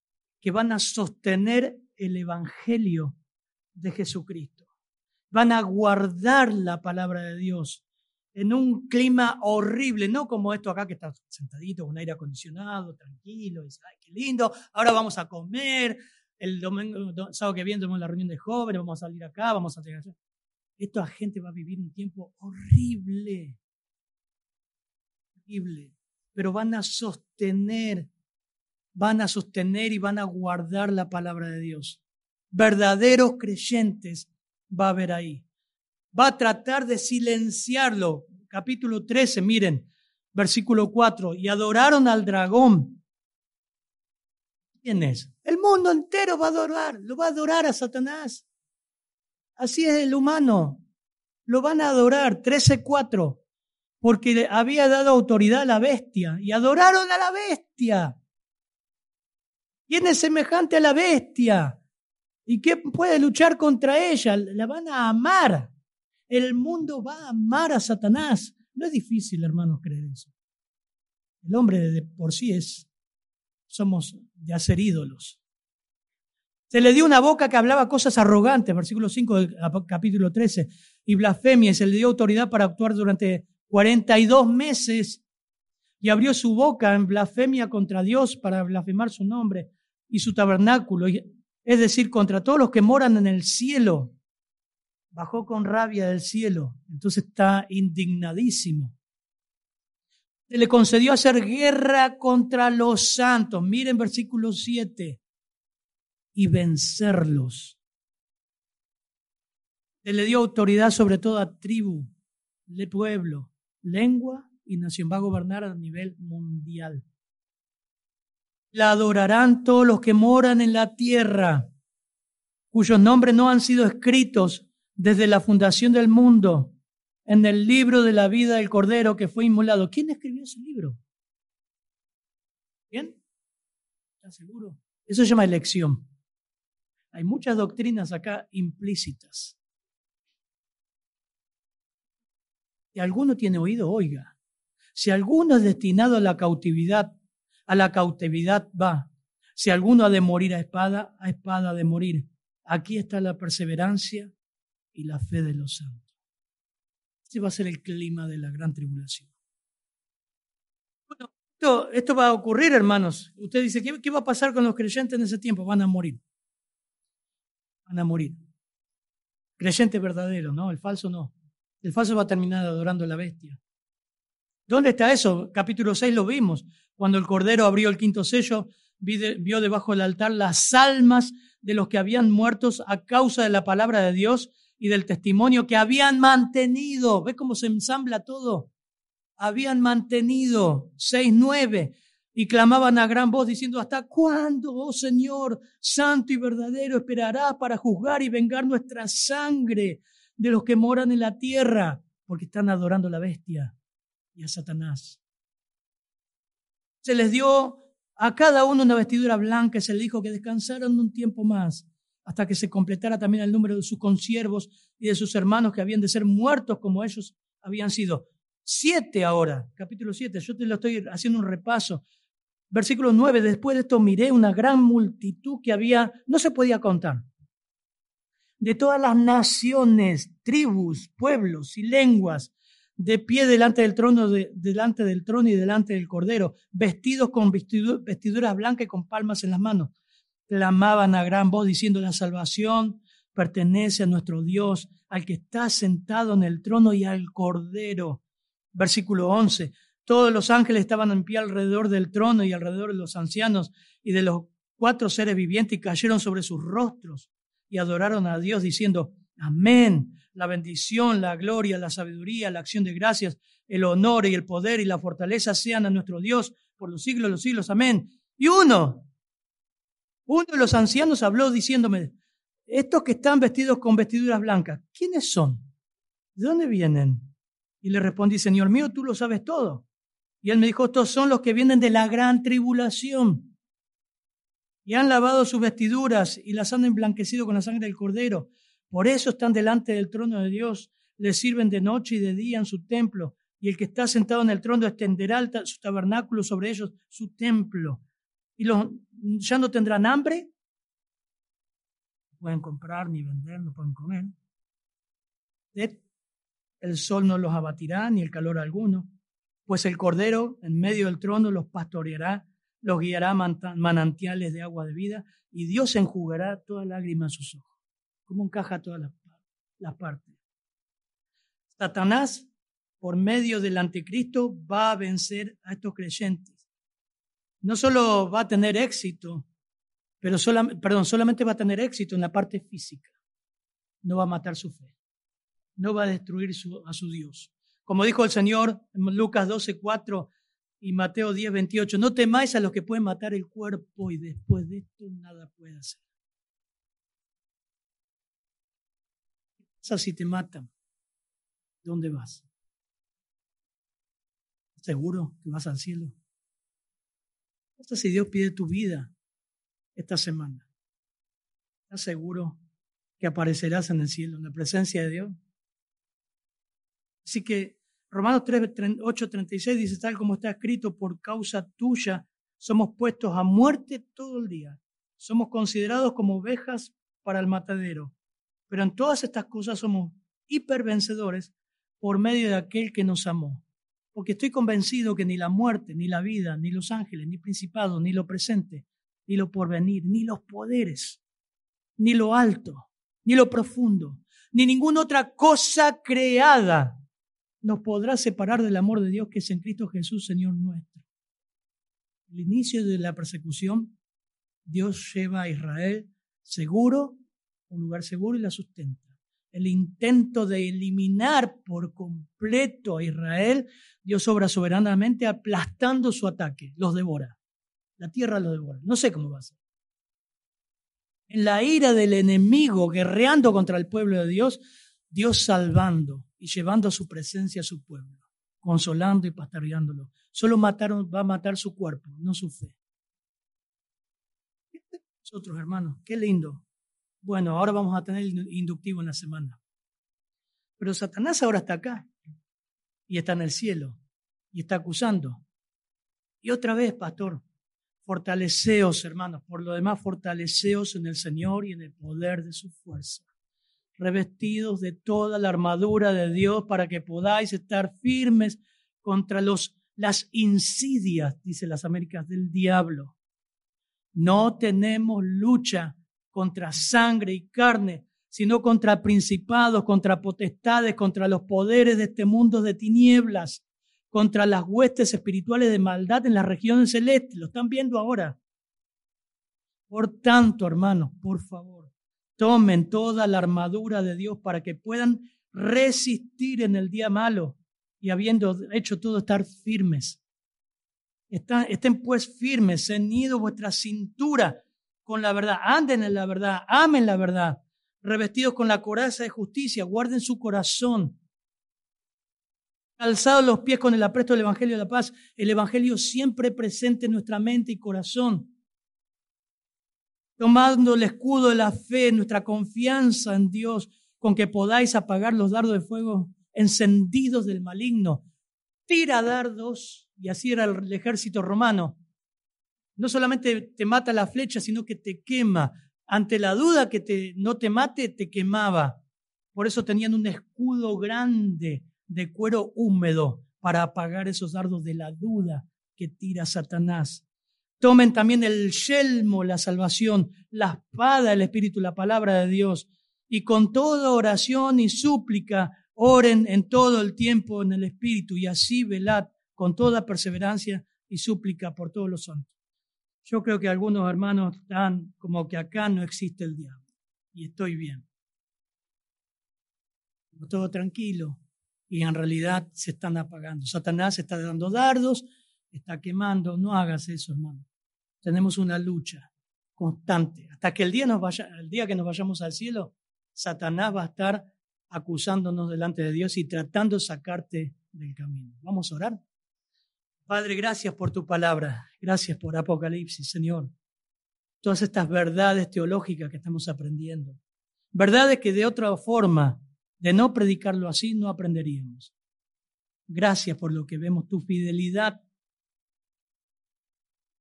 que van a sostener el Evangelio de Jesucristo. Van a guardar la palabra de Dios en un clima horrible, no como esto acá que está sentadito con aire acondicionado, tranquilo, y ay, qué lindo, ahora vamos a comer, el domingo, sábado que viene tenemos la reunión de jóvenes, vamos a salir acá, vamos a tener... Esta gente va a vivir un tiempo horrible, horrible, pero van a sostener, van a sostener y van a guardar la palabra de Dios. Verdaderos creyentes va a haber ahí. Va a tratar de silenciarlo. Capítulo 13, miren, versículo 4, y adoraron al dragón ¿Quién es? El mundo entero va a adorar, lo va a adorar a Satanás. Así es el humano. Lo van a adorar, 13.4, porque había dado autoridad a la bestia y adoraron a la bestia. ¿Quién es semejante a la bestia? ¿Y qué puede luchar contra ella? La van a amar. El mundo va a amar a Satanás. No es difícil, hermanos, creer eso. El hombre de por sí es somos de hacer ídolos. Se le dio una boca que hablaba cosas arrogantes, versículo 5 del capítulo 13, y blasfemia, se le dio autoridad para actuar durante 42 meses, y abrió su boca en blasfemia contra Dios para blasfemar su nombre y su tabernáculo, es decir, contra todos los que moran en el cielo. Bajó con rabia del cielo, entonces está indignadísimo se le concedió hacer guerra contra los santos. Miren versículo 7. Y vencerlos. Se le dio autoridad sobre toda tribu, pueblo, lengua y nación. Va a gobernar a nivel mundial. La adorarán todos los que moran en la tierra, cuyos nombres no han sido escritos desde la fundación del mundo en el libro de la vida del Cordero que fue inmolado. ¿Quién escribió ese libro? ¿Quién? ¿Estás seguro? Eso se llama elección. Hay muchas doctrinas acá implícitas. Si alguno tiene oído, oiga. Si alguno es destinado a la cautividad, a la cautividad va. Si alguno ha de morir a espada, a espada ha de morir. Aquí está la perseverancia y la fe de los santos. Este va a ser el clima de la gran tribulación. Esto, esto va a ocurrir, hermanos. Usted dice, ¿qué, ¿qué va a pasar con los creyentes en ese tiempo? Van a morir. Van a morir. Creyente verdadero, ¿no? El falso no. El falso va a terminar adorando a la bestia. ¿Dónde está eso? Capítulo 6 lo vimos. Cuando el Cordero abrió el quinto sello, vio debajo del altar las almas de los que habían muertos a causa de la palabra de Dios y del testimonio que habían mantenido. ¿Ves cómo se ensambla todo? Habían mantenido. 6, 9 y clamaban a gran voz diciendo, ¿hasta cuándo, oh Señor, santo y verdadero, esperarás para juzgar y vengar nuestra sangre de los que moran en la tierra? Porque están adorando la bestia y a Satanás. Se les dio a cada uno una vestidura blanca y se les dijo que descansaran un tiempo más hasta que se completara también el número de sus consiervos y de sus hermanos que habían de ser muertos como ellos habían sido. Siete ahora, capítulo siete, yo te lo estoy haciendo un repaso. Versículo 9, después de esto miré una gran multitud que había, no se podía contar, de todas las naciones, tribus, pueblos y lenguas, de pie delante del trono, delante del trono y delante del cordero, vestidos con vestiduras blancas y con palmas en las manos. Clamaban a gran voz diciendo, la salvación pertenece a nuestro Dios, al que está sentado en el trono y al cordero. Versículo 11. Todos los ángeles estaban en pie alrededor del trono y alrededor de los ancianos y de los cuatro seres vivientes y cayeron sobre sus rostros y adoraron a Dios diciendo, amén, la bendición, la gloria, la sabiduría, la acción de gracias, el honor y el poder y la fortaleza sean a nuestro Dios por los siglos de los siglos, amén. Y uno, uno de los ancianos habló diciéndome, estos que están vestidos con vestiduras blancas, ¿quiénes son? ¿De dónde vienen? Y le respondí, Señor mío, tú lo sabes todo. Y él me dijo, estos son los que vienen de la gran tribulación. Y han lavado sus vestiduras y las han emblanquecido con la sangre del cordero. Por eso están delante del trono de Dios. Les sirven de noche y de día en su templo. Y el que está sentado en el trono extenderá su tabernáculo sobre ellos, su templo. Y los, ya no tendrán hambre. No pueden comprar ni vender, no pueden comer. El sol no los abatirá, ni el calor alguno pues el Cordero en medio del trono los pastoreará, los guiará manantiales de agua de vida, y Dios enjugará toda lágrima en sus ojos. ¿Cómo encaja todas las, partes? Satanás, por medio del anticristo, va a vencer a estos creyentes. No solo va a tener éxito, pero perdón, solamente va a tener éxito en la parte física. No va a matar su fe. No va a destruir a su Dios. Como dijo el Señor en Lucas 12, 4 y Mateo 10, 28, no temáis a los que pueden matar el cuerpo y después de esto nada puede hacer. ¿Qué pasa si te matan? ¿Dónde vas? ¿Seguro que vas al cielo? ¿Qué pasa si Dios pide tu vida esta semana? ¿Estás seguro que aparecerás en el cielo, en la presencia de Dios? Así que Romanos 3, 8, 36 dice, tal como está escrito, por causa tuya somos puestos a muerte todo el día. Somos considerados como ovejas para el matadero. Pero en todas estas cosas somos hipervencedores por medio de aquel que nos amó. Porque estoy convencido que ni la muerte, ni la vida, ni los ángeles, ni principados, ni lo presente, ni lo porvenir, ni los poderes, ni lo alto, ni lo profundo, ni ninguna otra cosa creada nos podrá separar del amor de Dios que es en Cristo Jesús, Señor nuestro. El inicio de la persecución, Dios lleva a Israel seguro, un lugar seguro y la sustenta. El intento de eliminar por completo a Israel, Dios obra soberanamente aplastando su ataque, los devora. La tierra los devora. No sé cómo va a ser. En la ira del enemigo guerreando contra el pueblo de Dios, Dios salvando y llevando a su presencia a su pueblo, consolando y pastoreándolo. Solo mataron, va a matar su cuerpo, no su fe. Nosotros, hermanos, qué lindo. Bueno, ahora vamos a tener inductivo en la semana. Pero Satanás ahora está acá. y está en el cielo y está acusando. Y otra vez, pastor, fortaleceos, hermanos, por lo demás, fortaleceos en el Señor y en el poder de su fuerza, revestidos de toda la armadura de Dios para que podáis estar firmes contra los, las insidias, dice las Américas, del diablo. No tenemos lucha contra sangre y carne, sino contra principados, contra potestades, contra los poderes de este mundo de tinieblas, contra las huestes espirituales de maldad en las regiones celestes. Lo están viendo ahora. Por tanto, hermanos, por favor, tomen toda la armadura de Dios para que puedan resistir en el día malo y habiendo hecho todo estar firmes. Estén pues firmes, ceñidos vuestra cintura con la verdad, anden en la verdad, amen la verdad, revestidos con la coraza de justicia, guarden su corazón, calzados los pies con el apresto del Evangelio de la paz, el Evangelio siempre presente en nuestra mente y corazón, tomando el escudo de la fe, nuestra confianza en Dios, con que podáis apagar los dardos de fuego encendidos del maligno. Tira dardos, y así era el ejército romano. No solamente te mata la flecha, sino que te quema. Ante la duda que no te mate, te quemaba. Por eso tenían un escudo grande de cuero húmedo para apagar esos dardos de la duda que tira Satanás. Tomen también el yelmo, la salvación, la espada, el Espíritu, la palabra de Dios, y con toda oración y súplica oren en todo el tiempo en el Espíritu, y así velad con toda perseverancia y súplica por todos los santos. Yo creo que algunos hermanos están como que acá no existe el diablo, y estoy bien. Todo tranquilo, y en realidad se están apagando. Satanás está dando dardos, está quemando. No hagas eso, hermano. Tenemos una lucha constante. Hasta que el día, nos vaya, el día que nos vayamos al cielo, Satanás va a estar acusándonos delante de Dios y tratando de sacarte del camino. Vamos a orar. Padre, gracias por tu palabra. Gracias por Apocalipsis, Señor. Todas estas verdades teológicas que estamos aprendiendo. Verdades que de otra forma de no predicarlo así, no aprenderíamos. Gracias por lo que vemos, tu fidelidad,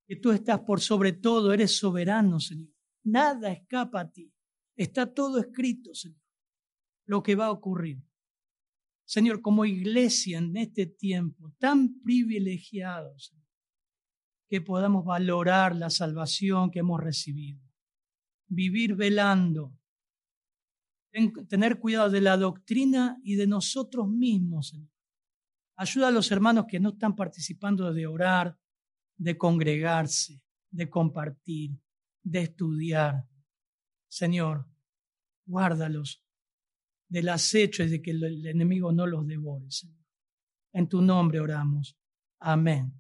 que tú estás por sobre todo, eres soberano, Señor. Nada escapa a ti. Está todo escrito, Señor, lo que va a ocurrir. Señor, como iglesia en este tiempo tan privilegiados, que podamos valorar la salvación que hemos recibido, vivir velando, tener cuidado de la doctrina y de nosotros mismos. Ayuda a los hermanos que no están participando de orar, de congregarse, de compartir, de estudiar. Señor, guárdalos del acecho y de que el enemigo no los devore. En tu nombre oramos. Amén.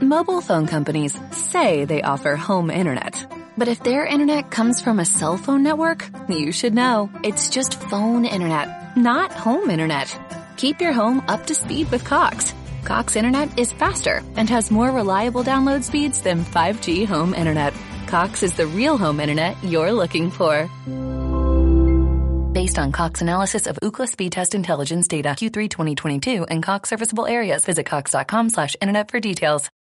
Mobile phone companies say they offer home internet. But if their internet comes from a cell phone network, you should know. It's just phone internet, not home internet. Keep your home up to speed with Cox. Cox internet is faster and has more reliable download speeds than 5G home internet. Cox is the real home internet you're looking for. Based on Cox analysis of Ookla speed test intelligence data Q3 2022 and Cox serviceable areas, visit cox.com slash internet for details.